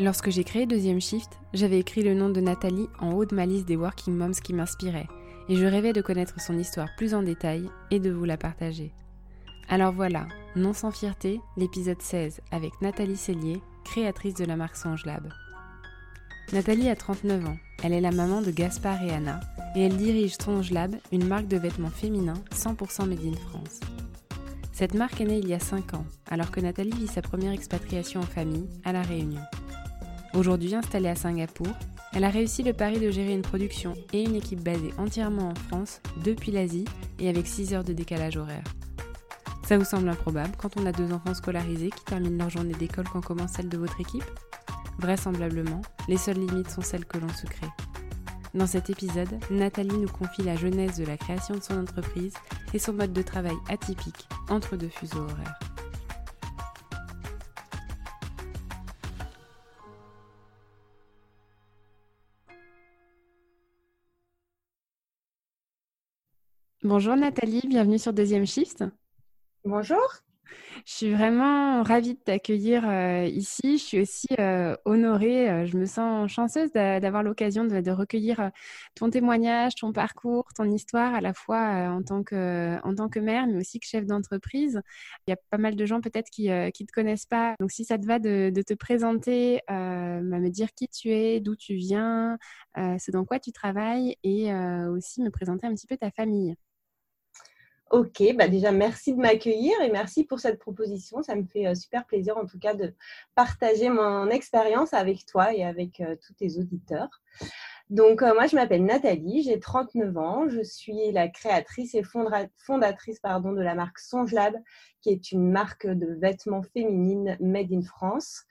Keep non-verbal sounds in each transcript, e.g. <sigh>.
Lorsque j'ai créé Deuxième Shift, j'avais écrit le nom de Nathalie en haut de ma liste des Working Moms qui m'inspiraient, et je rêvais de connaître son histoire plus en détail et de vous la partager. Alors voilà, Non sans fierté, l'épisode 16 avec Nathalie Cellier, créatrice de la marque Songe Lab. Nathalie a 39 ans, elle est la maman de Gaspard et Anna, et elle dirige Songe Lab, une marque de vêtements féminins 100% made in France. Cette marque est née il y a 5 ans, alors que Nathalie vit sa première expatriation en famille à La Réunion. Aujourd'hui installée à Singapour, elle a réussi le pari de gérer une production et une équipe basée entièrement en France, depuis l'Asie et avec 6 heures de décalage horaire. Ça vous semble improbable quand on a deux enfants scolarisés qui terminent leur journée d'école quand commence celle de votre équipe? Vraisemblablement, les seules limites sont celles que l'on se crée. Dans cet épisode, Nathalie nous confie la genèse de la création de son entreprise et son mode de travail atypique entre deux fuseaux horaires. Bonjour Nathalie, bienvenue sur Deuxième Shift. Bonjour. Je suis vraiment ravie de t'accueillir euh, ici. Je suis aussi euh, honorée, euh, je me sens chanceuse d'avoir l'occasion de, recueillir ton témoignage, ton parcours, ton histoire, à la fois en, tant que, en tant que mère, mais aussi que chef d'entreprise. Il y a pas mal de gens peut-être qui ne te connaissent pas. Donc si ça te va de, te présenter, bah, me dire qui tu es, d'où tu viens, ce dans quoi tu travailles et aussi me présenter un petit peu ta famille. Ok, bah déjà merci de m'accueillir et merci pour cette proposition. Ça me fait euh, super plaisir en tout cas de partager mon expérience avec toi et avec euh, tous tes auditeurs. Donc euh, moi je m'appelle Nathalie, j'ai 39 ans, je suis la créatrice et fondatrice pardon, de la marque Songelab qui est une marque de vêtements féminines made in France.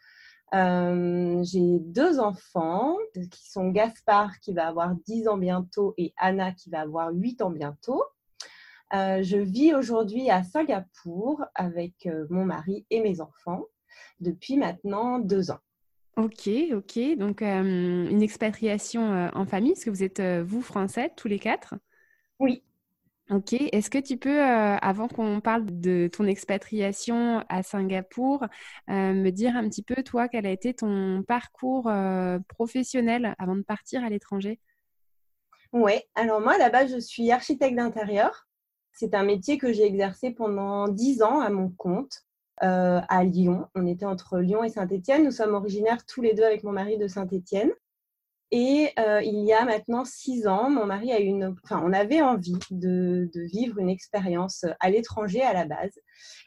j'ai deux enfants qui sont Gaspard qui va avoir 10 ans bientôt et Anna qui va avoir 8 ans bientôt. Euh, je vis aujourd'hui à Singapour avec euh, mon mari et mes enfants depuis maintenant deux ans. Ok, ok. Donc, euh, une expatriation en famille, est-ce que vous êtes, vous, français, tous les quatre? Oui. Ok. Est-ce que tu peux, avant qu'on parle de ton expatriation à Singapour, me dire un petit peu, toi, quel a été ton parcours professionnel avant de partir à l'étranger? Oui. Alors, moi, base, je suis architecte d'intérieur. C'est un métier que j'ai exercé pendant dix ans à mon compte euh, à Lyon. On était entre Lyon et Saint-Étienne. Nous sommes originaires tous les deux avec mon mari de Saint-Étienne. Et euh, il y a maintenant six ans, mon mari a une, enfin, on avait envie de, vivre une expérience à l'étranger à la base.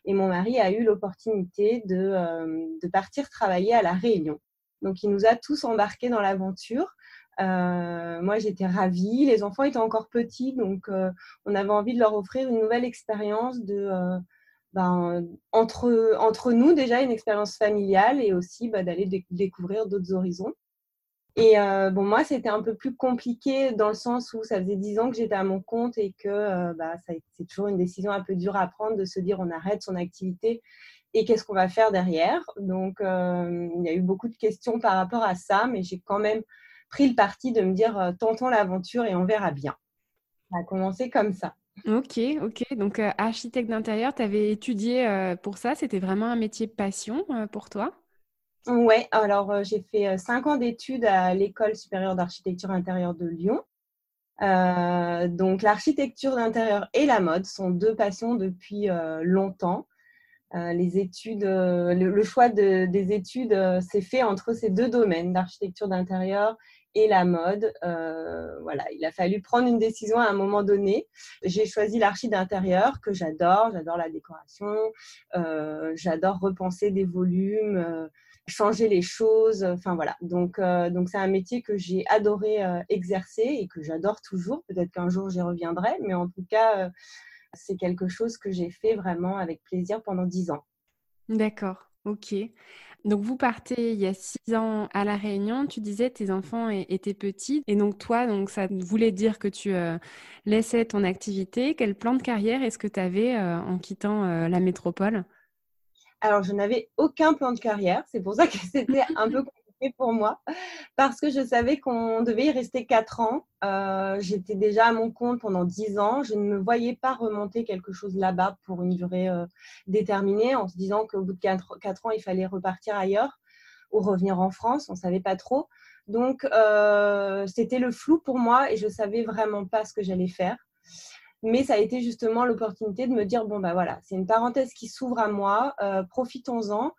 Et mon mari a eu l'opportunité de, euh, de partir travailler à La Réunion. Donc, il nous a tous embarqués dans l'aventure. Euh, moi, j'étais ravie. Les enfants étaient encore petits, donc euh, on avait envie de leur offrir une nouvelle expérience de, euh, ben, entre, entre nous déjà, une expérience familiale et aussi bah, d'aller découvrir d'autres horizons. Et bon, moi, c'était un peu plus compliqué dans le sens où ça faisait dix ans que j'étais à mon compte et que bah, c'est toujours une décision un peu dure à prendre de se dire on arrête son activité et qu'est-ce qu'on va faire derrière. Donc, il y a eu beaucoup de questions par rapport à ça, mais j'ai quand même pris le parti de me dire euh, tentons l'aventure et on verra bien. Ça a commencé comme ça. Ok, ok. Donc, euh, architecte d'intérieur, tu avais étudié euh, pour ça. C'était vraiment un métier passion pour toi? Ouais, alors j'ai fait cinq ans d'études à l'École supérieure d'architecture intérieure de Lyon. donc, l'architecture d'intérieur et la mode sont deux passions depuis longtemps. les études, le, choix des études s'est fait entre ces deux domaines, l'architecture d'intérieur et la mode. voilà, il a fallu prendre une décision à un moment donné. J'ai choisi l'archi d'intérieur que j'adore. J'adore la décoration. j'adore repenser des volumes changer les choses. Enfin voilà. Donc donc c'est un métier que j'ai adoré exercer et que j'adore toujours. Peut-être qu'un jour j'y reviendrai, mais en tout cas c'est quelque chose que j'ai fait vraiment avec plaisir pendant dix ans. D'accord. Ok. Donc vous partez il y a six ans à La Réunion, tu disais tes enfants étaient petits. Et donc toi, donc ça voulait dire que tu euh, laissais ton activité. Quel plan de carrière est-ce que tu avais euh, en quittant euh, la métropole? Alors je n'avais aucun plan de carrière, c'est pour ça que <laughs> c'était un peu pour moi parce que je savais qu'on devait y rester quatre ans. Euh, j'étais déjà à mon compte pendant dix ans. Je ne me voyais pas remonter quelque chose là-bas pour une durée euh, déterminée en se disant qu'au bout de quatre, ans, il fallait repartir ailleurs ou revenir en France. On ne savait pas trop. Donc, euh, c'était le flou pour moi et je ne savais vraiment pas ce que j'allais faire. Mais ça a été justement l'opportunité de me dire bon, bah voilà, c'est une parenthèse qui s'ouvre à moi, euh, profitons-en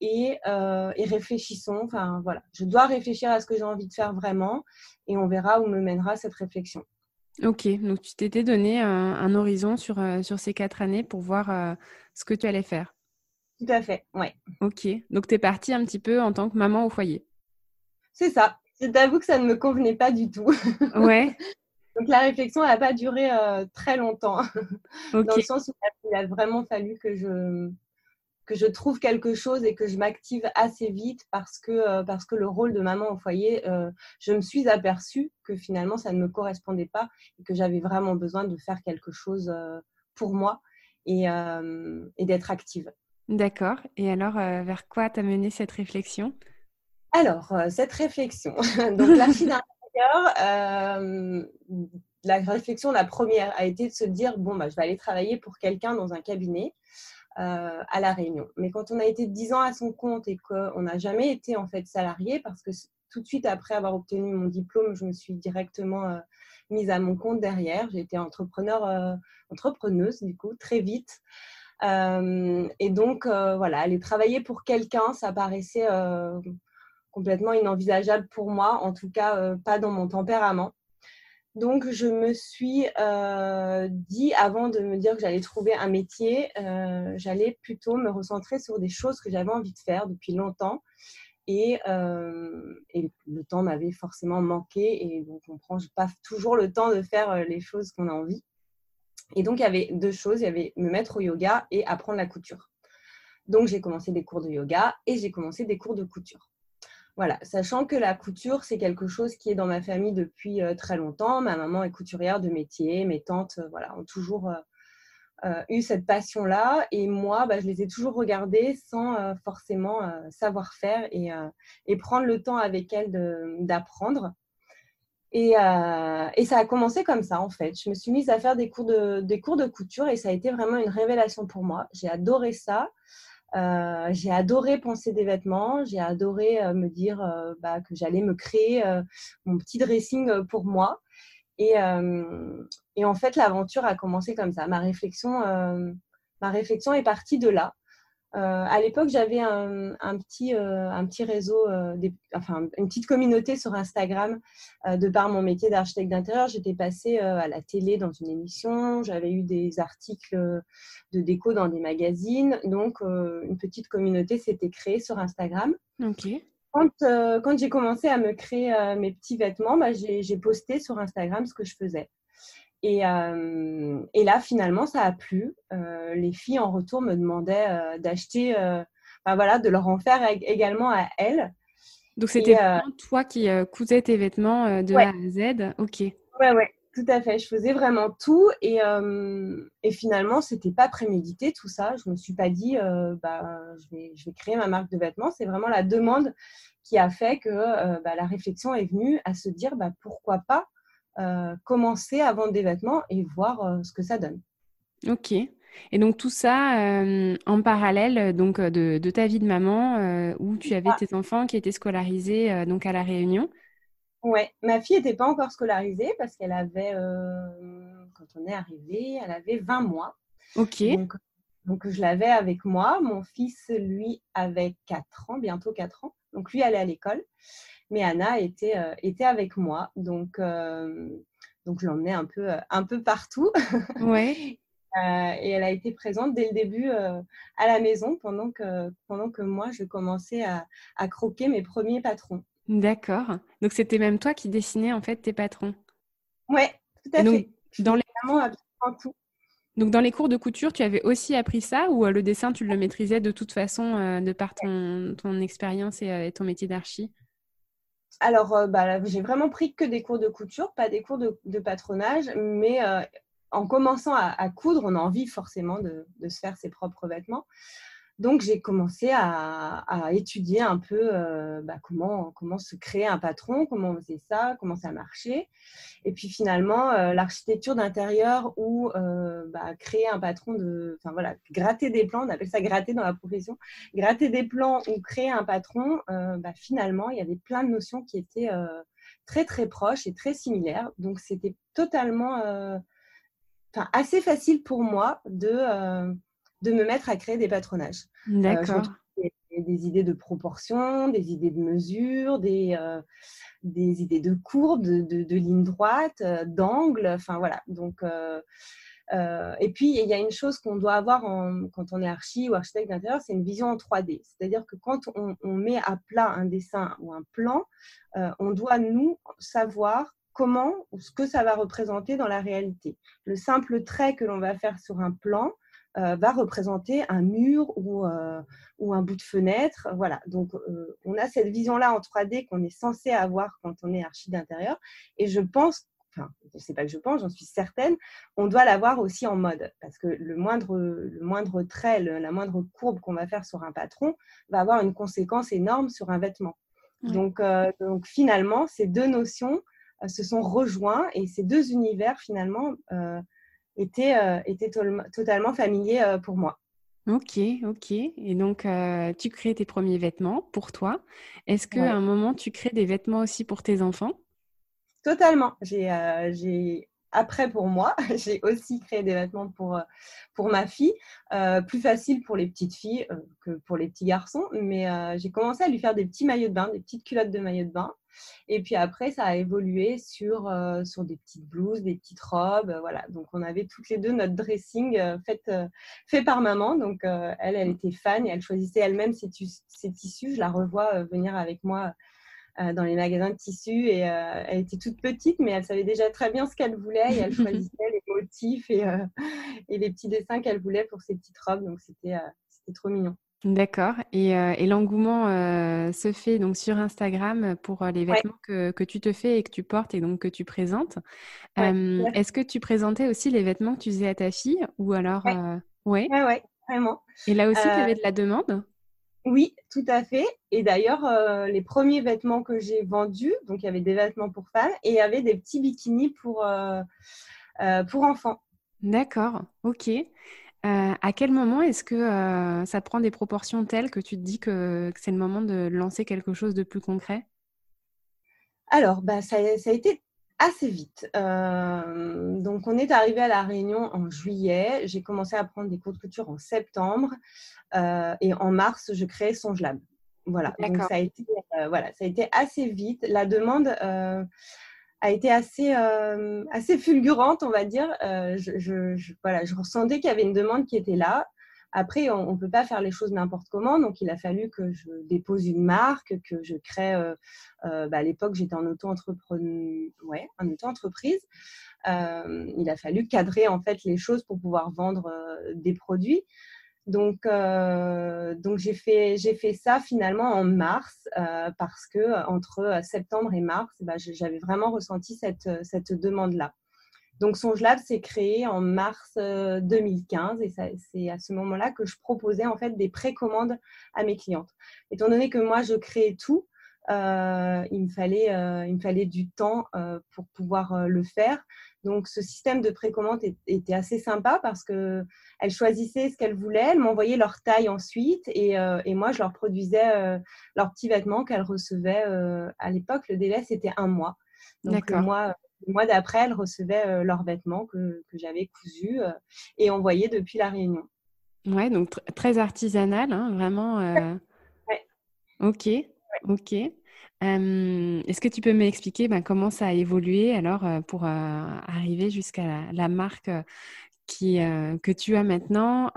et, euh, et, réfléchissons. Enfin, voilà, je dois réfléchir à ce que j'ai envie de faire vraiment et on verra où me mènera cette réflexion. Ok, donc tu t'étais donné un, horizon sur, euh, sur ces quatre années pour voir ce que tu allais faire. Tout à fait, ouais. Ok, donc tu es partie un petit peu en tant que maman au foyer. C'est ça. Je t'avoue que ça ne me convenait pas du tout. Ouais. <laughs> Donc la réflexion n'a pas duré euh, très longtemps, <laughs> dans le sens où il a vraiment fallu que je, que je trouve quelque chose et que je m'active assez vite parce que, euh, parce que le rôle de maman au foyer, euh, je me suis aperçue que finalement ça ne me correspondait pas et que j'avais vraiment besoin de faire quelque chose pour moi et, et d'être active. D'accord. Et alors, vers quoi t'as mené cette réflexion? Alors, cette réflexion, <laughs> donc euh, la réflexion, la première, a été de se dire bon, bah, je vais aller travailler pour quelqu'un dans un cabinet euh, à La Réunion. Mais quand on a été 10 ans à son compte et qu'on n'a jamais été en fait salarié, parce que tout de suite après avoir obtenu mon diplôme, je me suis directement euh, mise à mon compte derrière. J'ai été entrepreneur, entrepreneuse du coup, très vite. et donc, voilà, aller travailler pour quelqu'un, ça paraissait complètement inenvisageable pour moi, en tout cas euh, pas dans mon tempérament. Donc je me suis euh, dit, avant de me dire que j'allais trouver un métier, euh, j'allais plutôt me recentrer sur des choses que j'avais envie de faire depuis longtemps. Et, le temps m'avait forcément manqué et donc on prend pas toujours le temps de faire les choses qu'on a envie. Et donc il y avait deux choses, il y avait me mettre au yoga et apprendre la couture. Donc j'ai commencé des cours de yoga et j'ai commencé des cours de couture. Voilà, sachant que la couture, c'est quelque chose qui est dans ma famille depuis euh, très longtemps. Ma maman est couturière de métier, mes tantes euh, voilà, ont toujours euh, eu cette passion-là. Et moi, bah, je les ai toujours regardées sans forcément savoir faire et, prendre le temps avec elles d'apprendre. Et, ça a commencé comme ça, en fait. Je me suis mise à faire des cours de, des cours de couture et ça a été vraiment une révélation pour moi. J'ai adoré ça. Euh, j'ai adoré penser des vêtements, j'ai adoré euh, me dire euh, bah, que j'allais me créer mon petit dressing pour moi. Et, et en fait, l'aventure a commencé comme ça. Ma réflexion, ma réflexion est partie de là. Euh, à l'époque, j'avais un, petit, euh, un petit réseau, euh, enfin une petite communauté sur Instagram. de par mon métier d'architecte d'intérieur, j'étais passée à la télé dans une émission, j'avais eu des articles de déco dans des magazines. Donc, une petite communauté s'était créée sur Instagram. Quand, quand j'ai commencé à me créer mes petits vêtements, bah, j'ai posté sur Instagram ce que je faisais. Et, euh, et, là, finalement, ça a plu. Euh, les filles en retour me demandaient euh, d'acheter, ben voilà, de leur en faire également à elles. Donc c'était toi qui cousais tes vêtements de A à Z? Ok. Ouais, ouais, tout à fait. Je faisais vraiment tout et, et finalement, c'était pas prémédité tout ça. Je me suis pas dit, bah, je vais, je vais créer ma marque de vêtements. C'est vraiment la demande qui a fait que bah, la réflexion est venue à se dire, bah, pourquoi pas commencer à vendre des vêtements et voir euh, ce que ça donne. Ok. Et donc tout ça euh, en parallèle donc de, ta vie de maman où tu avais tes enfants qui étaient scolarisés donc à la Réunion? Ouais, ma fille n'était pas encore scolarisée parce qu'elle avait quand on est arrivé, elle avait 20 mois. Ok. Donc Donc, je l'avais avec moi. Mon fils, lui, avait 4 ans, bientôt 4 ans. Donc, lui allait à l'école. Mais Anna était, était avec moi. Donc, donc je l'emmenais un peu, un peu partout. <laughs> Ouais. et elle a été présente dès le début à la maison pendant que, pendant que moi, je commençais à, à croquer mes premiers patrons. D'accord. Donc, c'était même toi qui dessinais en fait tes patrons. Ouais, tout à fait. Dans les... tout. Donc, dans les cours de couture, tu avais aussi appris ça ou le dessin, tu le maîtrisais de toute façon de par ton, ton expérience et, ton métier d'archi? Alors, euh, bah, j'ai vraiment pris que des cours de couture, pas des cours de, patronage, mais euh, en commençant à, coudre, on a envie forcément de, se faire ses propres vêtements. Donc, j'ai commencé à, étudier un peu euh, bah, comment, comment se créer un patron, comment on faisait ça, comment ça marchait. Et puis finalement, euh, l'architecture d'intérieur ou euh, bah, créer un patron de. Enfin voilà, gratter des plans, on appelle ça gratter dans la profession. Gratter des plans ou créer un patron, bah, finalement, il y avait plein de notions qui étaient très très proches et très similaires. Donc, c'était totalement. Enfin, assez facile pour moi de de me mettre à créer des patronages. Euh, D'accord. des, idées de proportion, des idées de mesure, des, euh, des idées de courbe, de, de, lignes droites, euh, d'angles. Enfin voilà. Donc, et puis, il y a une chose qu'on doit avoir quand on est archi ou architecte d'intérieur, c'est une vision en 3D. C'est-à-dire que quand on, on, met à plat un dessin ou un plan, on doit, nous, savoir comment ou ce que ça va représenter dans la réalité. Le simple trait que l'on va faire sur un plan, euh, va représenter un mur ou, euh, ou, un bout de fenêtre. Voilà, donc euh, on a cette vision-là en 3D qu'on est censé avoir quand on est archi d'intérieur. Et je pense, enfin, je ne sais pas que je pense, j'en suis certaine, on doit l'avoir aussi en mode. Parce que le moindre, le moindre trait, la moindre courbe qu'on va faire sur un patron va avoir une conséquence énorme sur un vêtement. Donc, donc finalement, ces deux notions se sont rejoints et ces deux univers finalement était, euh, était totalement familier euh, pour moi. Ok, ok. Et donc, euh, tu crées tes premiers vêtements pour toi. Est-ce qu'à un moment, tu crées des vêtements aussi pour tes enfants? Totalement. J'ai après pour moi, <laughs> j'ai aussi créé des vêtements pour, pour ma fille. plus facile pour les petites filles que pour les petits garçons. Mais j'ai commencé à lui faire des petits maillots de bain, des petites culottes de maillots de bain. Et puis après, ça a évolué sur, euh, sur des petites blouses, des petites robes. Euh, voilà. Donc, on avait toutes les deux notre dressing euh, fait, fait par maman. Donc, elle, elle était fan et elle choisissait elle-même ses, tissus. Je la revois venir avec moi dans les magasins de tissus et elle était toute petite, mais elle savait déjà très bien ce qu'elle voulait et elle <laughs> choisissait les motifs et, et les petits dessins qu'elle voulait pour ses petites robes. Donc, c'était trop mignon. D'accord. Et, euh, l'engouement euh, se fait donc sur Instagram pour euh, les vêtements que, tu te fais et que tu portes et donc que tu présentes. Est-ce que tu présentais aussi les vêtements que tu faisais à ta fille ou alors Oui, ouais? vraiment. Et là aussi, tu avais de la demande? Oui, tout à fait. Et d'ailleurs, les premiers vêtements que j'ai vendus, donc il y avait des vêtements pour femmes et il y avait des petits bikinis pour, pour enfants. D'accord, ok. Euh, à quel moment est-ce que euh, ça prend des proportions telles que tu te dis que, c'est le moment de lancer quelque chose de plus concret? Alors, bah, ça, a été assez vite. Euh, donc, on est arrivé à La Réunion en juillet. J'ai commencé à prendre des cours de couture en septembre. et en mars, je créais Songe Lab. Voilà. Donc, ça a, été, voilà, ça a été assez vite. La demande a été assez, euh, assez fulgurante, on va dire. Euh, je, voilà, je ressentais qu'il y avait une demande qui était là. Après, on ne peut pas faire les choses n'importe comment, donc il a fallu que je dépose une marque, que je crée. Euh, bah, à l'époque, j'étais en auto-entreprise. Ouais, en auto-entreprise. il a fallu cadrer en fait les choses pour pouvoir vendre des produits. Donc, euh, donc j'ai fait, fait ça finalement en mars euh, parce que entre septembre et mars, bah, j'avais vraiment ressenti cette, cette demande-là. Donc SongeLab s'est créé en mars 2015 euh, et c'est à ce moment-là que je proposais en fait des précommandes à mes clientes. Étant donné que moi je créais tout, euh, il, me fallait, euh, il me fallait du temps euh, pour pouvoir le faire. Donc, ce système de précommande était assez sympa parce qu'elles choisissaient ce qu'elles voulaient, elles m'envoyaient leur taille ensuite et, et, moi, je leur produisais leurs petits vêtements qu'elles recevaient. à l'époque, le délai, c'était un mois. Donc, le mois, le mois d'après, elles recevaient leurs vêtements que, que j'avais cousus et envoyés depuis la Réunion. Ouais, donc très artisanal, hein, vraiment. Ouais. Ok, ok. Est-ce que tu peux m'expliquer ben, comment ça a évolué alors pour arriver jusqu'à la, marque qui, que tu as maintenant,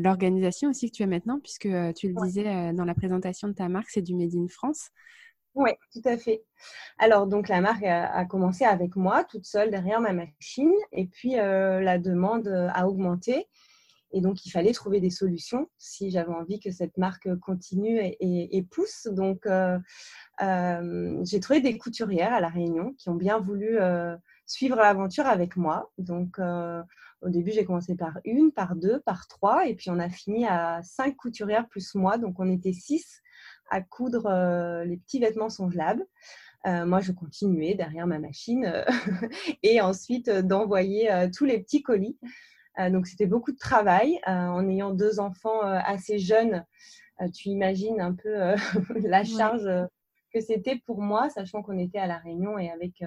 l'organisation aussi que tu as maintenant, puisque tu le disais dans la présentation de ta marque, c'est du Made in France? Oui, tout à fait. Alors, donc, la marque a, commencé avec moi, toute seule derrière ma machine. Et puis, la demande a augmenté. Et donc, il fallait trouver des solutions si j'avais envie que cette marque continue et, pousse. Donc, euh, euh, j'ai trouvé des couturières à La Réunion qui ont bien voulu euh, suivre l'aventure avec moi. Donc, au début, j'ai commencé par une, par deux, par trois. Et puis, on a fini à cinq couturières plus moi. Donc, on était six à coudre les petits vêtements songelables. moi, je continuais derrière ma machine <laughs> et ensuite d'envoyer tous les petits colis donc c'était beaucoup de travail. Euh, en ayant deux enfants euh, assez jeunes, tu imagines un peu <laughs> la charge que c'était pour moi, sachant qu'on était à La Réunion et avec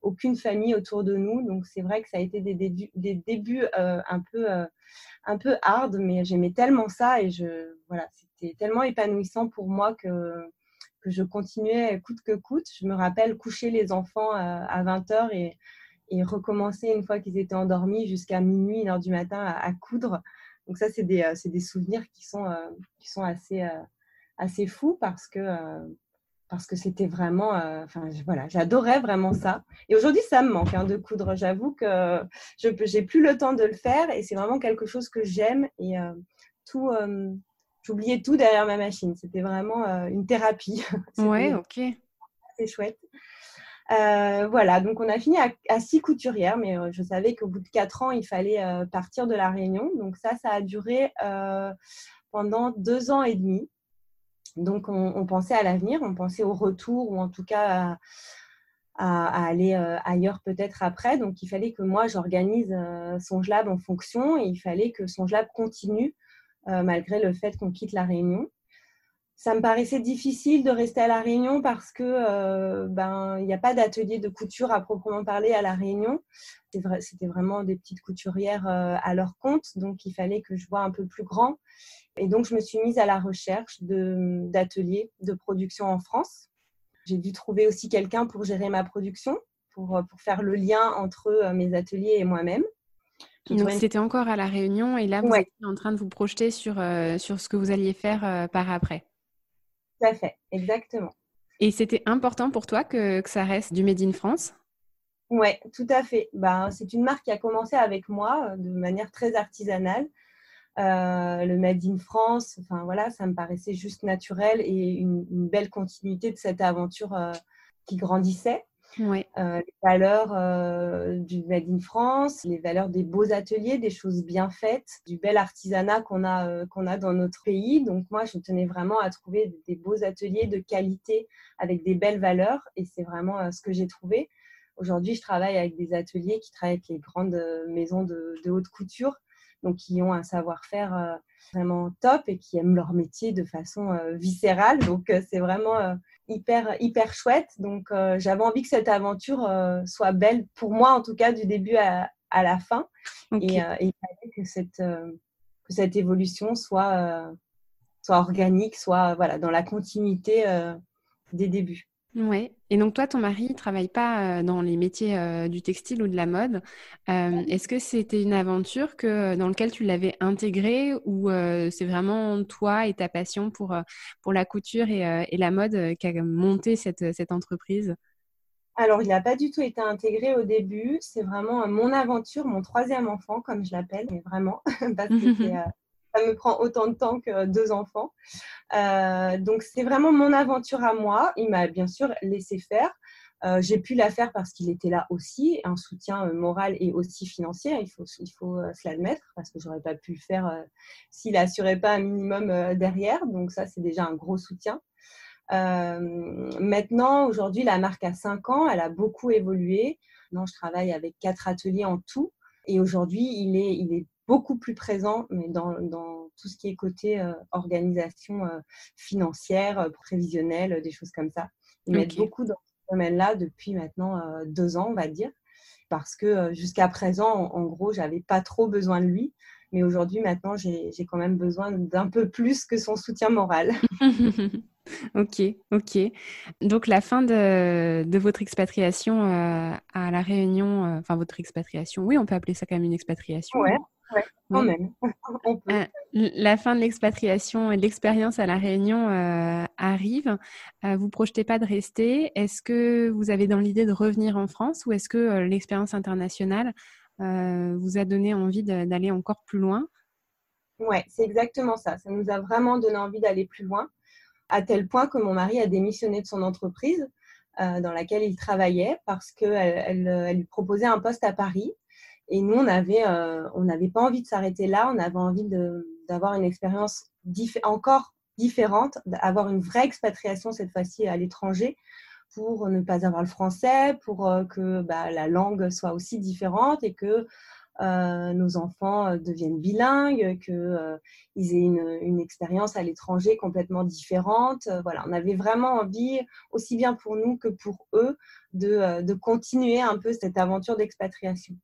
aucune famille autour de nous. Donc c'est vrai que ça a été des débuts, des débuts un, peu, un peu hard, mais j'aimais tellement ça et je, voilà, c'était tellement épanouissant pour moi que, que je continuais coûte que coûte. Je me rappelle coucher les enfants à 20h et et recommencer une fois qu'ils étaient endormis jusqu'à minuit, une heure du matin à, coudre. Donc ça, c'est des, euh, des, souvenirs qui sont, euh, qui sont assez, euh, assez fous parce que parce que c'était vraiment, enfin voilà, j'adorais vraiment ça. Et aujourd'hui, ça me manque hein, de coudre. J'avoue que je n'ai plus le temps de le faire et c'est vraiment quelque chose que j'aime et tout, j'oubliais tout derrière ma machine. C'était vraiment une thérapie. <laughs> ouais, ok. C'est chouette. Euh, voilà, donc on a fini à, six couturières, mais euh, je savais qu'au bout de quatre ans, il fallait euh, partir de la Réunion. Donc ça, ça a duré pendant deux ans et demi. Donc on, pensait à l'avenir, on pensait au retour ou en tout cas à, aller ailleurs peut-être après. Donc il fallait que moi, j'organise son Lab en fonction et il fallait que son Lab continue malgré le fait qu'on quitte la Réunion ça me paraissait difficile de rester à La Réunion parce que euh, ben il n'y a pas d'atelier de couture à proprement parler à La Réunion. C'était vraiment des petites couturières euh, à leur compte, donc il fallait que je vois un peu plus grand. Et donc je me suis mise à la recherche d'ateliers de, production en France. J'ai dû trouver aussi quelqu'un pour gérer ma production, pour, euh, pour faire le lien entre mes ateliers et moi-même. Donc c'était encore à la Réunion et là vous êtes en train de vous projeter sur, sur ce que vous alliez faire par après. Tout à fait, exactement. Et c'était important pour toi que, ça reste du Made in France? Oui, tout à fait. Ben, c'est une marque qui a commencé avec moi euh, de manière très artisanale. Euh, le Made in France, enfin voilà, ça me paraissait juste naturel et une, belle continuité de cette aventure euh, qui grandissait. Euh, les valeurs euh, du Made in France, les valeurs des beaux ateliers, des choses bien faites, du bel artisanat qu'on a, euh, qu'on a dans notre pays. Donc moi, je tenais vraiment à trouver des beaux ateliers de qualité avec des belles valeurs et c'est vraiment ce que j'ai trouvé. Aujourd'hui, je travaille avec des ateliers qui travaillent avec les grandes maisons de haute couture, donc qui ont un savoir-faire vraiment top et qui aiment leur métier de façon viscérale. Donc c'est vraiment hyper, hyper chouette. Donc, euh, j'avais envie que cette aventure euh, soit belle, pour moi en tout cas, du début à, à la fin. Et, euh, il fallait que cette, que cette évolution soit, soit organique, soit voilà, dans la continuité des débuts. Oui. Et donc toi, ton mari ne travaille pas dans les métiers du textile ou de la mode. Est-ce que c'était une aventure que, dans laquelle tu l'avais intégrée ou c'est vraiment toi et ta passion pour, pour la couture et, et la mode qui a monté cette, cette entreprise? Alors, il n'a pas du tout été intégré au début. C'est vraiment mon aventure, mon troisième enfant, comme je l'appelle, mais vraiment, <laughs> parce que c'est <laughs> ça me prend autant de temps que deux enfants. Euh, donc, c'est vraiment mon aventure à moi. Il m'a bien sûr laissé faire. Euh, j'ai pu la faire parce qu'il était là aussi, un soutien euh, moral et aussi financier, il faut, il faut se l'admettre, parce que j'aurais pas pu le faire s'il n'assurait pas un minimum derrière. Donc ça, c'est déjà un gros soutien. maintenant, aujourd'hui, la marque a cinq ans, elle a beaucoup évolué. Maintenant, je travaille avec quatre ateliers en tout. Et aujourd'hui, il est, il est beaucoup plus présent mais dans, dans tout ce qui est côté euh, organisation euh, financière, euh, prévisionnelle, des choses comme ça. Ils mettent beaucoup dans ce domaine-là depuis maintenant deux ans, on va dire, parce que jusqu'à présent, en, gros, gros, j'avais pas trop besoin de lui. Mais aujourd'hui, maintenant, j'ai quand même besoin d'un peu plus que son soutien moral. <laughs> <laughs> ok, ok. Donc la fin de, de votre expatriation euh, à La Réunion, euh, enfin votre expatriation, oui, on peut appeler ça quand même une expatriation. Ouais, quand même. <laughs> Euh, la fin de l'expatriation et de l'expérience à La Réunion arrive. vous projetez pas de rester. Est-ce que vous avez dans l'idée de revenir en France ou est-ce que l'expérience internationale vous a donné envie d'aller encore plus loin? Ouais, c'est exactement ça. Ça nous a vraiment donné envie d'aller plus loin à tel point que mon mari a démissionné de son entreprise euh, dans laquelle il travaillait parce qu'elle elle, lui proposait un poste à Paris. Et nous, on n'avait euh, pas envie de s'arrêter là, on avait envie d'avoir une expérience encore différente, d'avoir une vraie expatriation cette fois-ci à l'étranger pour ne pas avoir le français, pour euh, que bah, la langue soit aussi différente et que euh, nos enfants euh, deviennent bilingues, qu'ils euh, aient une, expérience à l'étranger complètement différente. voilà, on avait vraiment envie, aussi bien pour nous que pour eux, de, continuer un peu cette aventure d'expatriation.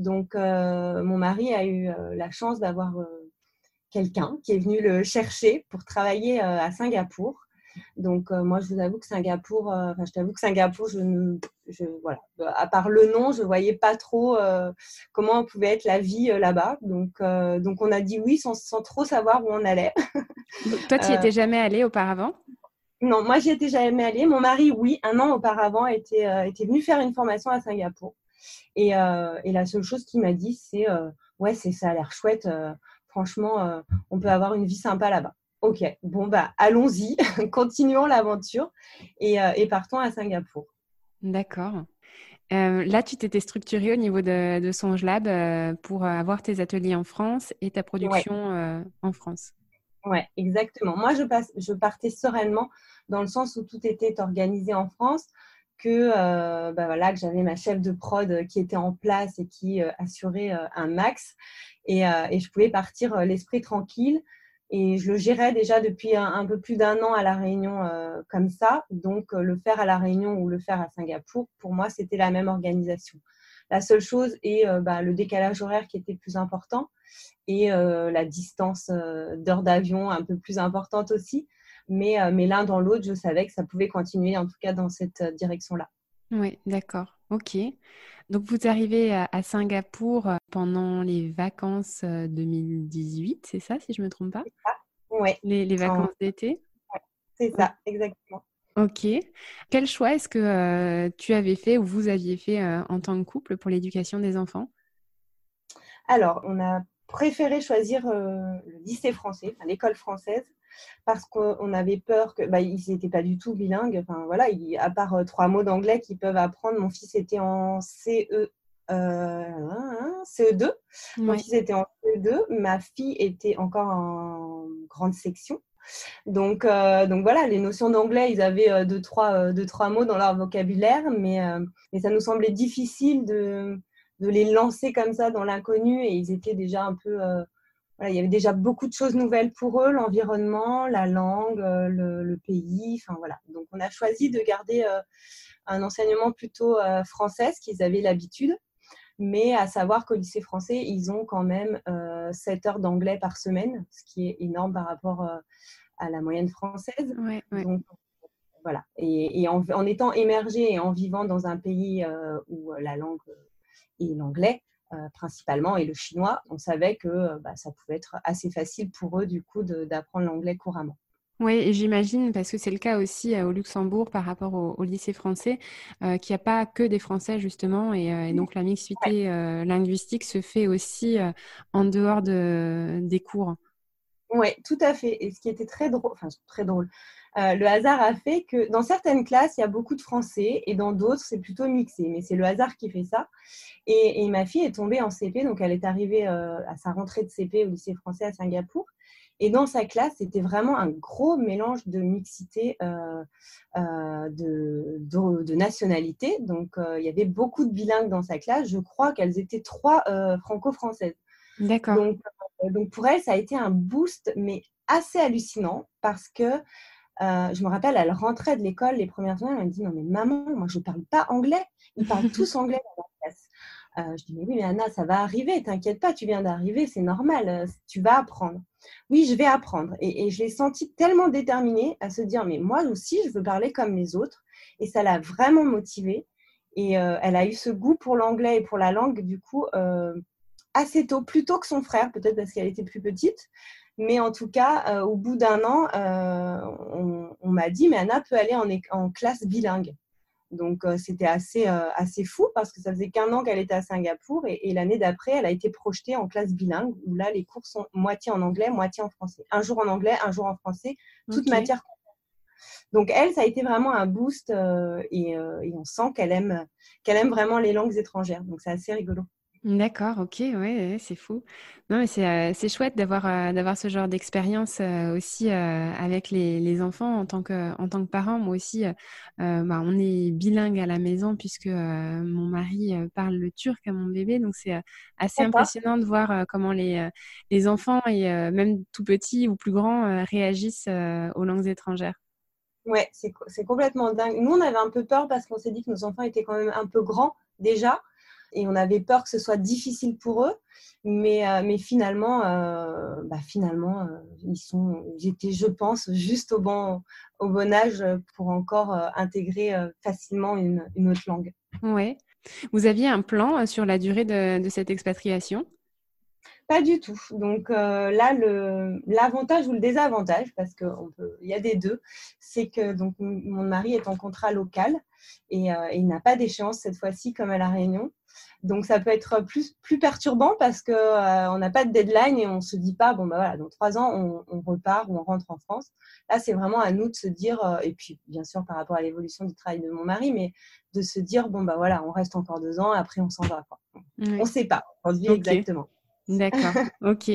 Donc, mon mari a eu la chance d'avoir quelqu'un qui est venu le chercher pour travailler à Singapour. Donc, euh, moi, je vous avoue que Singapour, euh, enfin, je t'avoue que Singapour, je ne, je, voilà, à part le nom, je ne voyais pas trop euh, comment pouvait être la vie là-bas. Donc, donc, on a dit oui sans, sans, trop savoir où on allait. toi, tu n'y étais jamais allée auparavant? Non, moi, j'y étais jamais allée. Mon mari, oui, un an auparavant, était, était venu faire une formation à Singapour. Et, et la seule chose qu'il m'a dit, c'est ouais, c'est ça a l'air chouette. franchement, on peut avoir une vie sympa là-bas. Ok, bon, bah, allons-y, <laughs> continuons l'aventure et, euh, et, partons à Singapour. D'accord. Euh, là, tu t'étais structurée au niveau de, de Songe Lab euh, pour avoir tes ateliers en France et ta production en France. Oui, exactement. Moi, je, passe, je partais sereinement dans le sens où tout était organisé en France, que, bah, voilà, que j'avais ma chef de prod qui était en place et qui assurait un max. Et, je pouvais partir l'esprit tranquille et je le gérais déjà depuis un, peu plus d'un an à La Réunion euh, comme ça. Donc, euh, le faire à La Réunion ou le faire à Singapour, pour moi, c'était la même organisation. La seule chose est euh, bah, le décalage horaire qui était plus important et la distance d'heure d'avion un peu plus importante aussi. Mais, mais l'un dans l'autre, je savais que ça pouvait continuer, en tout cas dans cette direction-là. Oui, d'accord. Ok. Donc, vous arrivez à, Singapour euh, pendant les vacances 2018, euh, c'est ça, si je ne me trompe pas? Oui. Les, vacances d'été? C'est ça, exactement. Ok. Quel choix est-ce que euh, tu avais fait ou vous aviez fait en tant que couple pour l'éducation des enfants? Alors, on a préféré choisir le lycée français, l'école française, parce qu'on avait peur que bah, ils n'étaient pas du tout bilingues. Enfin voilà, à part euh, trois mots d'anglais qu'ils peuvent apprendre. Mon fils était en CE. Euh, CE2. Mon fils était en CE2. Ma fille était encore en grande section. Donc, euh, donc voilà, les notions d'anglais, ils avaient deux, trois, deux, trois mots dans leur vocabulaire, mais, mais ça nous semblait difficile de, de les lancer comme ça dans l'inconnu et ils étaient déjà un peu il y avait déjà beaucoup de choses nouvelles pour eux, l'environnement, la langue, euh, le, pays. Enfin, voilà. Donc, on a choisi de garder euh, un enseignement plutôt euh, français, ce qu'ils avaient l'habitude. Mais à savoir qu'au lycée français, ils ont quand même 7 heures d'anglais par semaine, ce qui est énorme par rapport à la moyenne française. Donc, voilà. Et, en, en, étant émergé et en vivant dans un pays où la langue est l'anglais, principalement et le chinois, on savait que euh, bah, ça pouvait être assez facile pour eux du coup d'apprendre l'anglais couramment. Oui, et j'imagine, parce que c'est le cas aussi euh, au Luxembourg par rapport au, lycée français, qu'il n'y a pas que des Français justement, et, donc la mixité linguistique se fait aussi en dehors de, des cours. Oui, tout à fait. Et ce qui était très drôle, enfin très drôle, euh, le hasard a fait que dans certaines classes, il y a beaucoup de Français et dans d'autres, c'est plutôt mixé. Mais c'est le hasard qui fait ça. Et, ma fille est tombée en CP, donc elle est arrivée euh, à sa rentrée de CP au lycée français à Singapour. Et dans sa classe, c'était vraiment un gros mélange de mixité euh, de, de, nationalité. Donc, il y avait beaucoup de bilingues dans sa classe. Je crois qu'elles étaient trois franco-françaises. D'accord. Donc, donc, pour elle, ça a été un boost, mais assez hallucinant parce que euh, je me rappelle, elle rentrait de l'école les premières semaines, elle me dit Non, mais maman, moi je ne parle pas anglais. Ils parlent <laughs> tous anglais dans la classe. je dis, mais oui, mais Anna, ça va arriver, t'inquiète pas, tu viens d'arriver, c'est normal, tu vas apprendre. Oui, je vais apprendre. Et, et je l'ai senti tellement déterminée à se dire, mais moi aussi, je veux parler comme les autres. Et ça l'a vraiment motivée. Et elle a eu ce goût pour l'anglais et pour la langue, du coup, assez tôt, plus tôt que son frère, peut-être parce qu'elle était plus petite. Mais en tout cas, euh, au bout d'un an, euh, on, m'a dit, mais Anna peut aller en, en classe bilingue. Donc, euh, c'était assez, assez fou parce que ça faisait qu'un an qu'elle était à Singapour et, l'année d'après, elle a été projetée en classe bilingue où là, les cours sont moitié en anglais, moitié en français. Un jour en anglais, un jour en français, toute matière. Donc, elle, ça a été vraiment un boost et, et, on sent qu'elle aime, qu'elle aime vraiment les langues étrangères. Donc, c'est assez rigolo. D'accord, OK, ouais, c'est fou. Non, mais c'est, c'est chouette d'avoir, d'avoir ce genre d'expérience, aussi, avec les les enfants en tant que en tant que parent. Moi aussi, bah, on est bilingue à la maison puisque, mon mari, parle le turc à mon bébé, donc c'est, assez impressionnant de voir, comment les, les enfants et même tout petits ou plus grands, réagissent, aux langues étrangères. Ouais, c'est c'est complètement dingue. Nous, on avait un peu peur parce qu'on s'est dit que nos enfants étaient quand même un peu grands déjà et on avait peur que ce soit difficile pour eux. Mais, euh, mais finalement, euh, bah finalement euh, ils sont, j'étais, je pense, juste au bon, au bon âge pour encore intégrer facilement une, une, autre langue. Oui. Vous aviez un plan sur la durée de, de cette expatriation? Pas du tout. Donc là, l'avantage ou le désavantage, parce qu'il y a des deux, c'est que donc, mon mari est en contrat local et, et il n'a pas d'échéance cette fois-ci comme à La Réunion. Donc ça peut être plus, plus perturbant parce qu'on euh, n'a pas de deadline et on ne se dit pas, bon, bah voilà, dans trois ans, on, on, repart ou on rentre en France. Là, c'est vraiment à nous de se dire, euh, et puis bien sûr par rapport à l'évolution du travail de mon mari, mais de se dire, bon, bah voilà, on reste encore deux ans, après on s'en va. On ne sait pas, on se dit exactement. D'accord, <laughs> ok.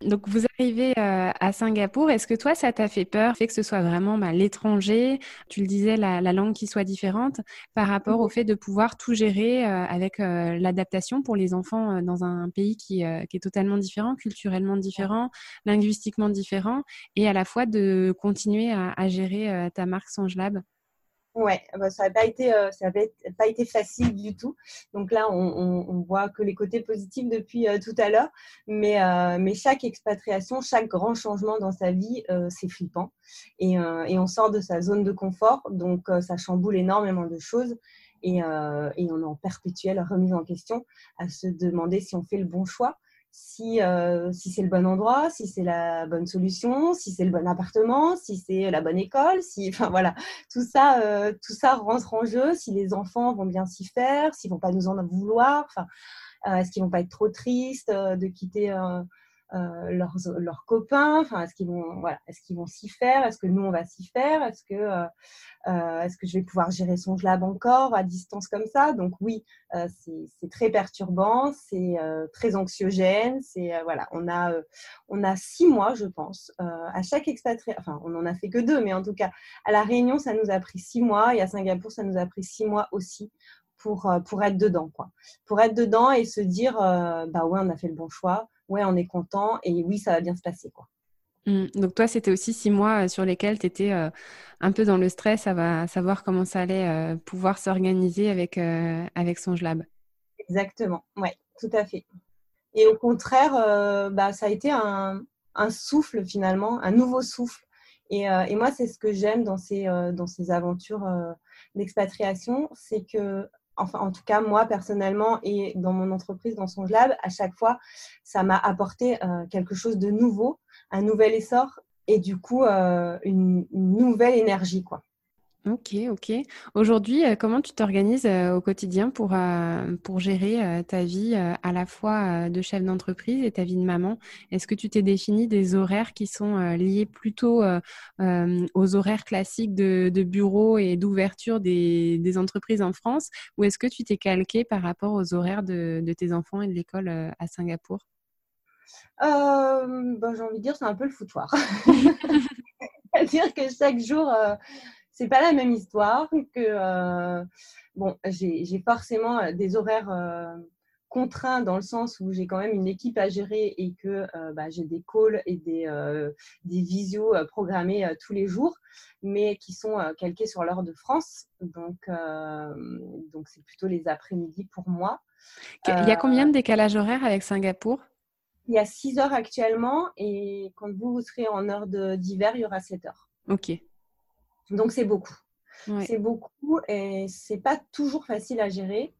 Donc vous arrivez euh, à Singapour. Est-ce que toi, ça t'a fait peur, fait que ce soit vraiment bah, l'étranger, tu le disais, la, langue qui soit différente, par rapport au mmh fait de pouvoir tout gérer euh, avec euh, l'adaptation pour les enfants dans un pays qui, qui, est totalement différent, culturellement différent, linguistiquement différent, et à la fois de continuer à, à gérer ta marque Songelab Ouais, bah, ça n'a pas été, euh, ça pas été facile du tout. Donc là, on, on, voit que les côtés positifs depuis euh, tout à l'heure, mais, euh, mais chaque expatriation, chaque grand changement dans sa vie, c'est flippant. Et, on sort de sa zone de confort, donc ça chamboule énormément de choses. Et on est en perpétuelle remise en question à se demander si on fait le bon choix si, euh, si c'est le bon endroit, si c'est la bonne solution, si c'est le bon appartement, si c'est la bonne école, si, <laughs> enfin voilà, tout ça, euh, tout ça rentre en jeu. Si les enfants vont bien s'y faire, s'ils vont pas nous en vouloir, enfin, euh, est-ce qu'ils vont pas être trop tristes de quitter euh, leurs, leurs, copains Enfin, est-ce qu'ils vont, voilà, est-ce qu'ils vont s'y faire Est-ce que nous on va s'y faire Est-ce que, euh, euh, est-ce que je vais pouvoir gérer son lab encore à distance comme ça? Donc oui, c'est très perturbant, c'est très anxiogène. C'est voilà, on a, on a six mois, je pense, à chaque expatriation. Enfin, on n'en a fait que deux, mais en tout cas, à la Réunion, ça nous a pris six mois et à Singapour, ça nous a pris six mois aussi pour, pour être dedans, quoi. Pour être dedans et se dire, bah ouais, on a fait le bon choix ouais, on est content et oui, ça va bien se passer. Quoi. Mmh. Donc toi, c'était aussi six mois euh, sur lesquels tu étais euh, un peu dans le stress à, savoir comment ça allait euh, pouvoir s'organiser avec, avec son Lab. Exactement, ouais, tout à fait. Et au contraire, bah, ça a été un, souffle finalement, un nouveau souffle. Et, et moi, c'est ce que j'aime dans ces, dans ces aventures d'expatriation, c'est que enfin en tout cas moi personnellement et dans mon entreprise, dans son lab, à chaque fois, ça m'a apporté euh, quelque chose de nouveau, un nouvel essor et du coup euh, une, une, nouvelle énergie quoi. Ok, ok. Aujourd'hui, euh, comment tu t'organises euh, au quotidien pour, euh, pour gérer ta vie à la fois de chef d'entreprise et ta vie de maman? Est-ce que tu t'es défini des horaires qui sont liés plutôt aux horaires classiques de, de bureau et d'ouverture des, des, entreprises en France? Ou est-ce que tu t'es calqué par rapport aux horaires de, de tes enfants et de l'école à Singapour? Ben, J'ai envie de dire c'est un peu le foutoir. <laughs> <laughs> C'est-à-dire que chaque jour c'est pas la même histoire que euh, bon j'ai forcément euh, des horaires euh, contraint dans le sens où j'ai quand même une équipe à gérer et que bah, j'ai des calls et des, des visios programmés tous les jours, mais qui sont calqués sur l'heure de France. Donc, donc c'est plutôt les après-midi pour moi. Il y a combien de décalage horaire avec Singapour? Il y a 6 heures actuellement et quand vous, vous serez en heure d'hiver, il y aura 7 heures. Ok. Donc c'est beaucoup. C'est beaucoup et c'est pas toujours facile à gérer.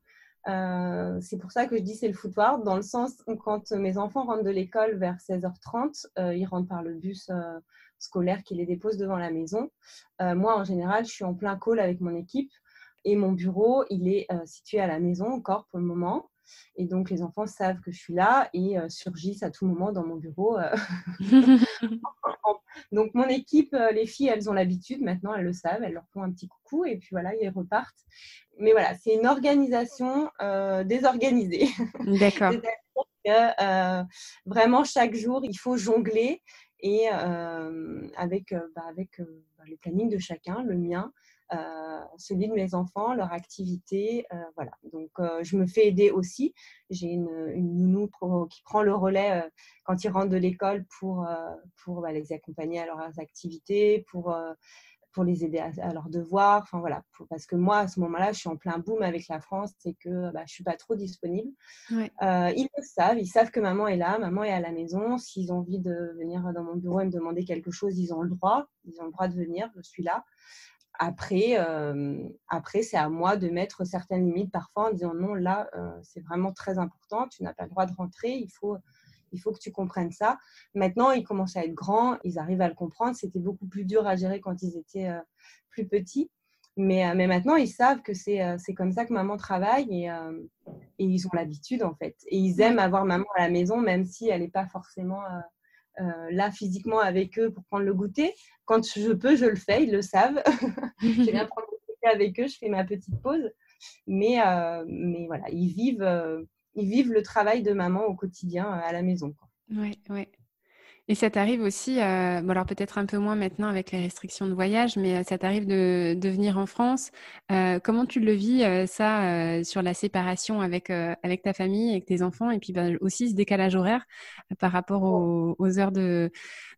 Euh, c'est pour ça que je dis c'est le foutoir, dans le sens où quand mes enfants rentrent de l'école vers 16h30, euh, ils rentrent par le bus euh, scolaire qui les dépose devant la maison. moi, en général, je suis en plein call avec mon équipe et mon bureau, il est situé à la maison encore pour le moment. Et donc, les enfants savent que je suis là et surgissent à tout moment dans mon bureau. <laughs> donc, mon équipe, les filles, elles ont l'habitude maintenant, elles le savent, elles leur font un petit coucou et puis voilà, ils repartent. Mais voilà, c'est une organisation désorganisée. D'accord. <laughs> vraiment, chaque jour, il faut jongler et avec, bah, avec bah, le planning de chacun, le mien, euh, celui de mes enfants, leur activité. Euh, voilà. Donc, euh, je me fais aider aussi. J'ai une, une, nounou qui prend le relais quand ils rentrent de l'école pour, pour bah, les accompagner à leurs activités, pour, pour les aider à, leurs devoirs. Enfin, voilà. parce que moi, à ce moment-là, je suis en plein boom avec la France et que bah, je ne suis pas trop disponible. ils le savent. Ils savent que maman est là, maman est à la maison. S'ils ont envie de venir dans mon bureau et me demander quelque chose, ils ont le droit. Ils ont le droit de venir. Je suis là. Après, après c'est à moi de mettre certaines limites parfois en disant non, là, c'est vraiment très important, tu n'as pas le droit de rentrer, il faut, il faut que tu comprennes ça. Maintenant, ils commencent à être grands, ils arrivent à le comprendre. C'était beaucoup plus dur à gérer quand ils étaient plus petits. Mais, mais, maintenant, ils savent que c'est comme ça que maman travaille et, et ils ont l'habitude en fait. Et ils aiment avoir maman à la maison, même si elle n'est pas forcément euh, là physiquement avec eux pour prendre le goûter. Quand je peux, je le fais, ils le savent. <laughs> je viens prendre le goûter avec eux, je fais ma petite pause. Mais, euh, mais voilà, ils vivent, euh, ils vivent le travail de maman au quotidien à la maison. Oui, oui. Et ça t'arrive aussi, euh, bon alors peut-être un peu moins maintenant avec les restrictions de voyage, mais euh, ça t'arrive de, de, venir en France. Euh, comment tu le vis euh, ça sur la séparation avec avec ta famille, avec tes enfants, et puis ben, aussi ce décalage horaire par rapport aux, aux heures de,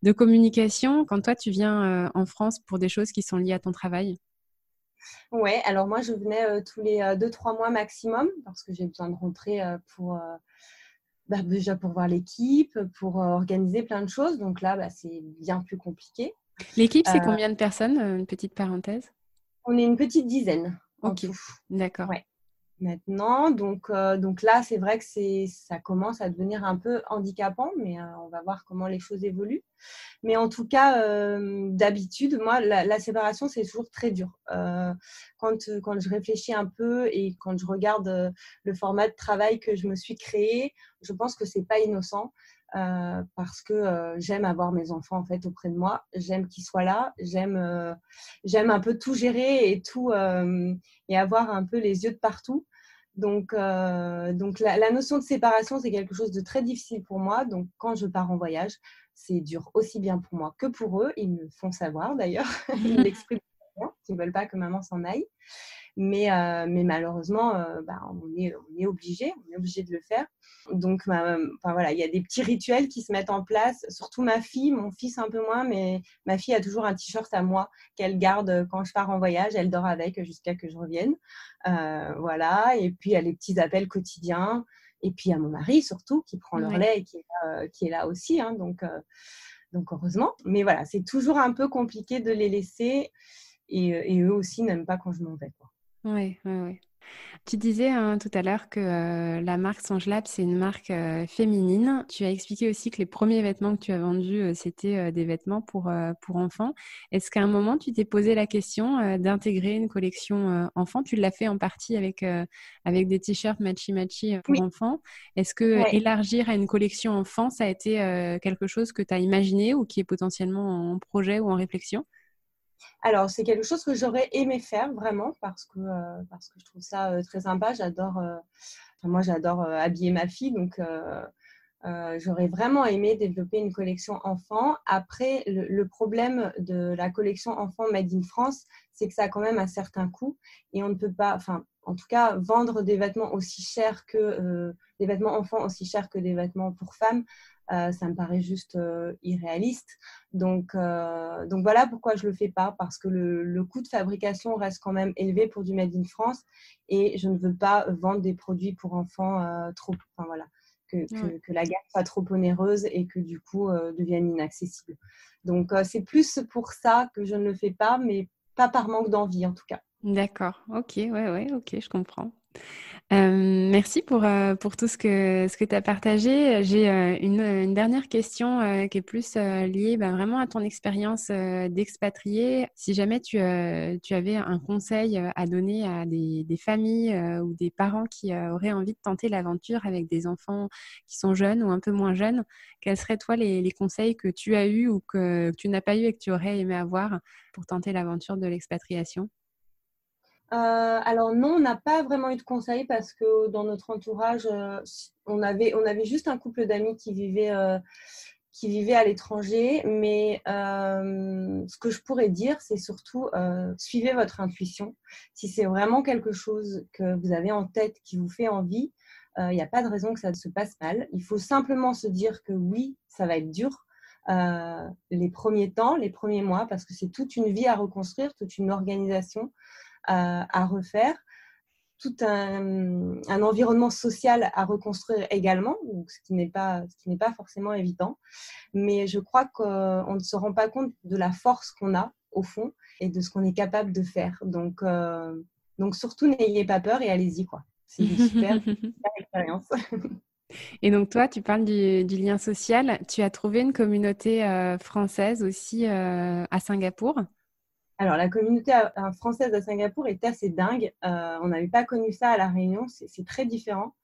de, communication quand toi tu viens en France pour des choses qui sont liées à ton travail? Ouais, alors moi je venais tous les deux trois mois maximum parce que j'ai besoin de rentrer pour bah, déjà pour voir l'équipe, pour euh, organiser plein de choses. Donc là, bah, c'est bien plus compliqué. L'équipe, c'est euh, combien de personnes Une petite parenthèse? On est une petite dizaine. Ok, d'accord. Ouais maintenant. Donc, euh, donc là, c'est vrai que ça commence à devenir un peu handicapant, mais euh, on va voir comment les choses évoluent. Mais en tout cas, euh, d'habitude, moi, la, séparation, c'est toujours très dur. quand, quand je réfléchis un peu et quand je regarde le format de travail que je me suis créé, je pense que c'est pas innocent. parce que j'aime avoir mes enfants en fait auprès de moi, j'aime qu'ils soient là, j'aime j'aime un peu tout gérer et tout et avoir un peu les yeux de partout. Donc, euh, donc la, notion de séparation, c'est quelque chose de très difficile pour moi. Donc, quand je pars en voyage, c'est dur aussi bien pour moi que pour eux. Ils me font savoir d'ailleurs. <laughs> Ils l'expriment. Ils ne veulent pas que maman s'en aille. Mais, euh, mais malheureusement, euh, bah, on, est, on est obligé, on est obligé de le faire. Donc, enfin, voilà, il y a des petits rituels qui se mettent en place. Surtout ma fille, mon fils un peu moins, mais ma fille a toujours un t-shirt à moi qu'elle garde quand je pars en voyage. Elle dort avec jusqu'à que je revienne. Euh, voilà. Et puis, il y a les petits appels quotidiens. Et puis, il y a mon mari surtout qui prend le relais et qui est là, qui est là aussi. Hein, donc, donc, heureusement. Mais voilà, c'est toujours un peu compliqué de les laisser. Et, et eux aussi n'aiment pas quand je m'en vais. Quoi. Oui, oui, oui. Tu disais hein, tout à l'heure que euh, la marque Sangelab, c'est une marque euh, féminine. Tu as expliqué aussi que les premiers vêtements que tu as vendus, euh, c'était des vêtements pour, pour enfants. Est-ce qu'à un moment, tu t'es posé la question d'intégrer une collection enfants? Tu l'as fait en partie avec, avec des t-shirts matchy-matchy pour enfants. Est-ce que élargir à une collection enfants, ça a été quelque chose que tu as imaginé ou qui est potentiellement en projet ou en réflexion? Alors, c'est quelque chose que j'aurais aimé faire vraiment parce que, euh, parce que je trouve ça euh, très sympa. J'adore, euh, moi, j'adore habiller ma fille. Donc, J'aurais vraiment aimé développer une collection enfant. Après, le, problème de la collection enfant Made in France, c'est que ça a quand même un certain coût et on ne peut pas, enfin, en tout cas, vendre des vêtements aussi chers que des vêtements enfants aussi chers que des vêtements pour femmes, euh, ça me paraît juste euh, irréaliste. Donc, euh, donc voilà pourquoi je ne le fais pas, parce que le, coût de fabrication reste quand même élevé pour du Made in France et je ne veux pas vendre des produits pour enfants trop, enfin voilà, que, que, la gamme soit trop onéreuse et que du coup devienne inaccessible. Donc c'est plus pour ça que je ne le fais pas, mais pas par manque d'envie en tout cas. D'accord, ok, ouais, ouais, ok, je comprends. Euh, merci pour, euh, pour tout ce que, ce que tu as partagé. J'ai euh, une, une, dernière question qui est plus liée ben, vraiment à ton expérience d'expatrié. Si jamais tu, tu avais un conseil à donner à des, des familles ou des parents qui auraient envie de tenter l'aventure avec des enfants qui sont jeunes ou un peu moins jeunes, quels seraient toi les, les conseils que tu as eus ou que, que tu n'as pas eu et que tu aurais aimé avoir pour tenter l'aventure de l'expatriation? Euh, alors non, on n'a pas vraiment eu de conseils parce que dans notre entourage, euh, on, avait, juste un couple d'amis qui vivait, euh, qui vivait à l'étranger. Mais ce que je pourrais dire, c'est surtout suivez votre intuition. Si c'est vraiment quelque chose que vous avez en tête qui vous fait envie, il n'y a pas de raison que ça se passe mal. Il faut simplement se dire que oui, ça va être dur. les premiers temps, les premiers mois, parce que c'est toute une vie à reconstruire, toute une organisation à, refaire, tout un, environnement social à reconstruire également, ce qui n'est pas, pas forcément évident. Mais je crois qu'on ne se rend pas compte de la force qu'on a au fond et de ce qu'on est capable de faire. Donc, euh, donc surtout n'ayez pas peur et allez-y quoi. C'est une super, <laughs> expérience. Et donc toi, tu parles du, lien social. Tu as trouvé une communauté euh, française aussi euh, à Singapour? Alors, la communauté euh, française à Singapour est assez dingue. Euh, on n'avait pas connu ça à La Réunion, c'est très différent.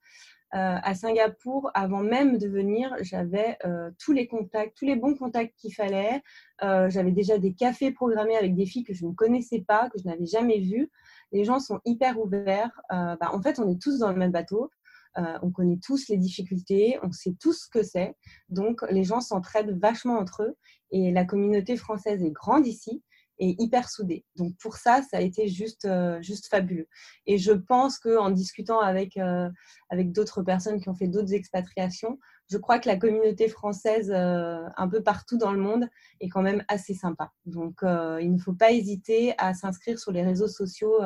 Euh, à Singapour, avant même de venir, j'avais tous les contacts, tous les bons contacts qu'il fallait. j'avais déjà des cafés programmés avec des filles que je ne connaissais pas, que je n'avais jamais vues. Les gens sont hyper ouverts. Bah, en fait, on est tous dans le même bateau. on connaît tous les difficultés, on sait tous ce que c'est. Donc, les gens s'entraident vachement entre eux. Et la communauté française est grande ici et hyper soudés. Donc pour ça, ça a été juste, euh, juste fabuleux. Et je pense qu'en discutant avec, euh, avec d'autres personnes qui ont fait d'autres expatriations, je crois que la communauté française euh, un peu partout dans le monde est quand même assez sympa. Donc il ne faut pas hésiter à s'inscrire sur les réseaux sociaux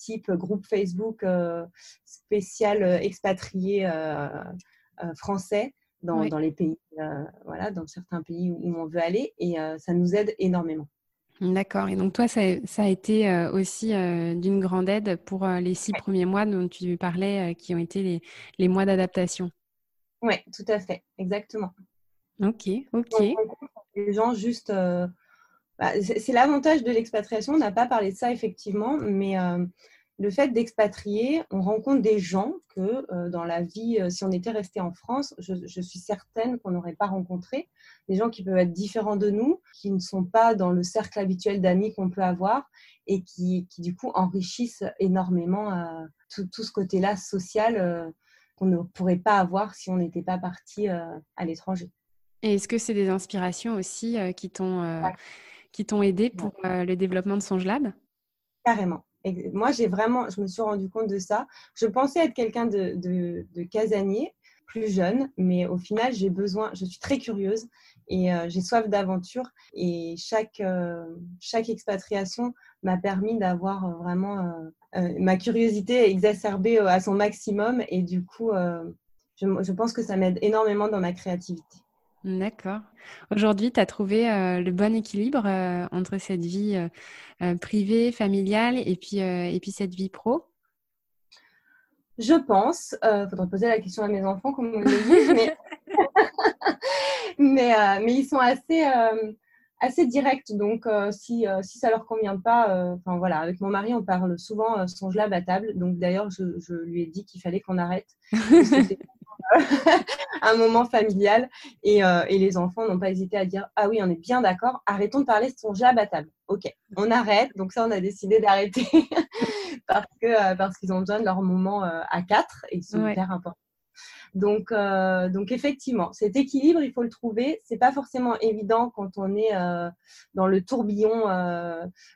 type groupe Facebook spécial expatrié français. Dans, dans, les pays, voilà, dans certains pays où on veut aller, et ça nous aide énormément. D'accord. Et donc toi, ça, a été euh, aussi euh, d'une grande aide pour euh, les six premiers mois dont tu parlais, qui ont été les, mois d'adaptation? Oui, tout à fait, exactement. Ok, ok. les gens juste... Bah, c'est l'avantage de l'expatriation, on n'a pas parlé de ça effectivement, mais le fait d'expatrier, on rencontre des gens que euh, dans la vie, euh, si on était resté en France, je, suis certaine qu'on n'aurait pas rencontré. Des gens qui peuvent être différents de nous, qui ne sont pas dans le cercle habituel d'amis qu'on peut avoir et qui, du coup enrichissent énormément euh, tout, ce côté-là social qu'on ne pourrait pas avoir si on n'était pas parti à l'étranger. Et est-ce que c'est des inspirations aussi qui t'ont qui t'ont aidé pour le développement de Songe Lab Carrément moi, j'ai vraiment, je me suis rendu compte de ça. Je pensais être quelqu'un de, de, casanier, plus jeune, mais au final, j'ai besoin, je suis très curieuse et euh, j'ai soif d'aventure. Et chaque, euh, chaque expatriation m'a permis d'avoir euh, vraiment ma curiosité exacerbée à son maximum. Et du coup, je, je pense que ça m'aide énormément dans ma créativité. D'accord. Aujourd'hui, tu as trouvé euh, le bon équilibre euh, entre cette vie euh, privée, familiale et puis, et puis cette vie pro? Je pense. Il faudrait poser la question à mes enfants, comme on le dit, <laughs> mais, <laughs> mais, mais, ils sont assez, assez directs. Donc, si, si ça leur convient pas, enfin voilà, avec mon mari, on parle souvent son lab à table. Donc, d'ailleurs, je, je, lui ai dit qu'il fallait qu'on arrête. <laughs> <laughs> un moment familial. Et, euh, et les enfants n'ont pas hésité à dire Ah oui, on est bien d'accord, arrêtons de parler de son à table. Ok, on arrête. Donc, ça, on a décidé d'arrêter <laughs> parce que euh, parce qu'ils ont besoin de leur moment euh, à quatre et c'est hyper important. Donc, donc effectivement, cet équilibre, il faut le trouver. C'est pas forcément évident quand on est dans le tourbillon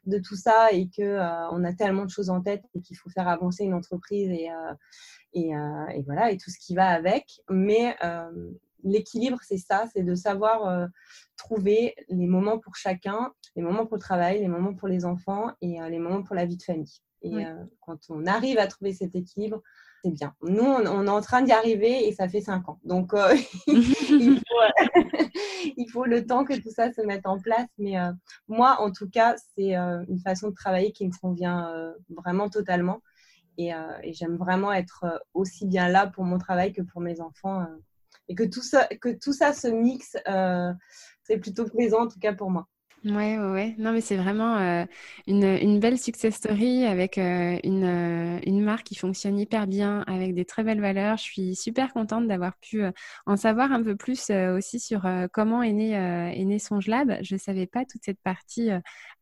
de tout ça et que on a tellement de choses en tête et qu'il faut faire avancer une entreprise et, et, et, voilà et tout ce qui va avec. Mais l'équilibre, c'est ça, c'est de savoir euh, trouver les moments pour chacun, les moments pour le travail, les moments pour les enfants et euh, les moments pour la vie de famille. Et euh, quand on arrive à trouver cet équilibre, c'est bien. Nous, on, est en train d'y arriver et ça fait cinq ans. Donc, <laughs> <laughs> <laughs> il, faut, le temps que tout ça se mette en place. Mais moi, en tout cas, c'est une façon de travailler qui me convient vraiment totalement. Et, et j'aime vraiment être aussi bien là pour mon travail que pour mes enfants et que tout ça, que tout ça se mixe, euh, c'est plutôt plaisant en tout cas pour moi. Ouais, ouais, ouais. Non, mais c'est vraiment euh, une, belle success story avec euh, une, euh, marque qui fonctionne hyper bien, avec des très belles valeurs. Je suis super contente d'avoir pu en savoir un peu plus aussi sur comment est né, est né Songelab. Je ne savais pas toute cette partie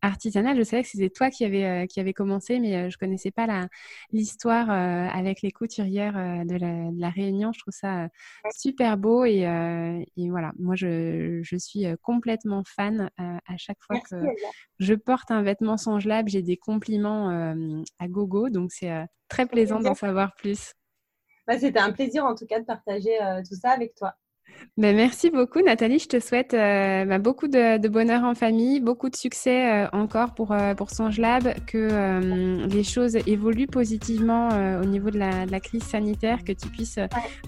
artisanale. Je savais que c'était toi qui avais, qui avait commencé, mais je ne connaissais pas l'histoire avec les couturières de la, de, la, Réunion. Je trouve ça super beau et, et voilà, moi, je, je, suis complètement fan à chaque fois que je porte un vêtement Songelab, j'ai des compliments euh, à gogo. Donc, c'est euh, très plaisant d'en savoir plus. Bah, c'était un plaisir en tout cas de partager euh, tout ça avec toi. Ben, merci beaucoup, Nathalie. Je te souhaite euh, ben, beaucoup de, bonheur en famille, beaucoup de succès euh, encore pour, euh, pour Songelab, que les choses évoluent positivement au niveau de la, crise sanitaire, que tu puisses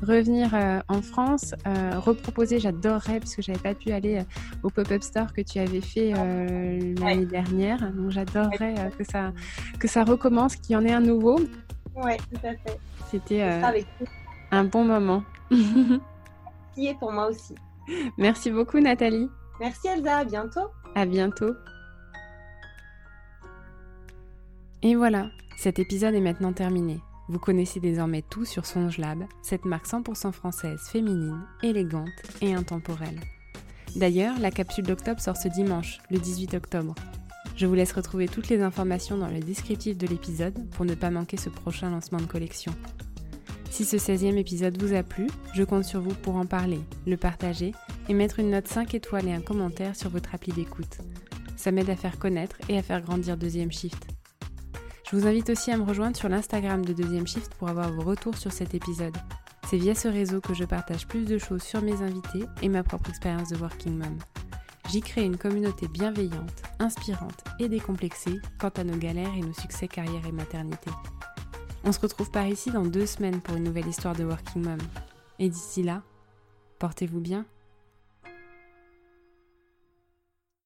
revenir en France, reproposer. J'adorerais, parce que j'avais pas pu aller au pop-up store que tu avais fait l'année dernière. Donc, j'adorerais que, ça, que ça recommence, qu'il y en ait un nouveau. Oui, tout à fait. C'était un bon moment. <laughs> pour moi aussi. Merci beaucoup Nathalie. Merci Elsa, à bientôt. À bientôt. Et voilà, cet épisode est maintenant terminé. Vous connaissez désormais tout sur Songelab, cette marque 100% française, féminine, élégante et intemporelle. D'ailleurs, la capsule d'octobre sort ce dimanche, le 18 octobre. Je vous laisse retrouver toutes les informations dans le descriptif de l'épisode pour ne pas manquer ce prochain lancement de collection. Si ce 16e épisode vous a plu, je compte sur vous pour en parler, le partager et mettre une note 5 étoiles et un commentaire sur votre appli d'écoute. Ça m'aide à faire connaître et à faire grandir Deuxième Shift. Je vous invite aussi à me rejoindre sur l'Instagram de Deuxième Shift pour avoir vos retours sur cet épisode. C'est via ce réseau que je partage plus de choses sur mes invités et ma propre expérience de Working Mom. J'y crée une communauté bienveillante, inspirante et décomplexée quant à nos galères et nos succès carrière et maternité. On se retrouve par ici dans deux semaines pour une nouvelle histoire de Working Mom. Et d'ici là, portez-vous bien.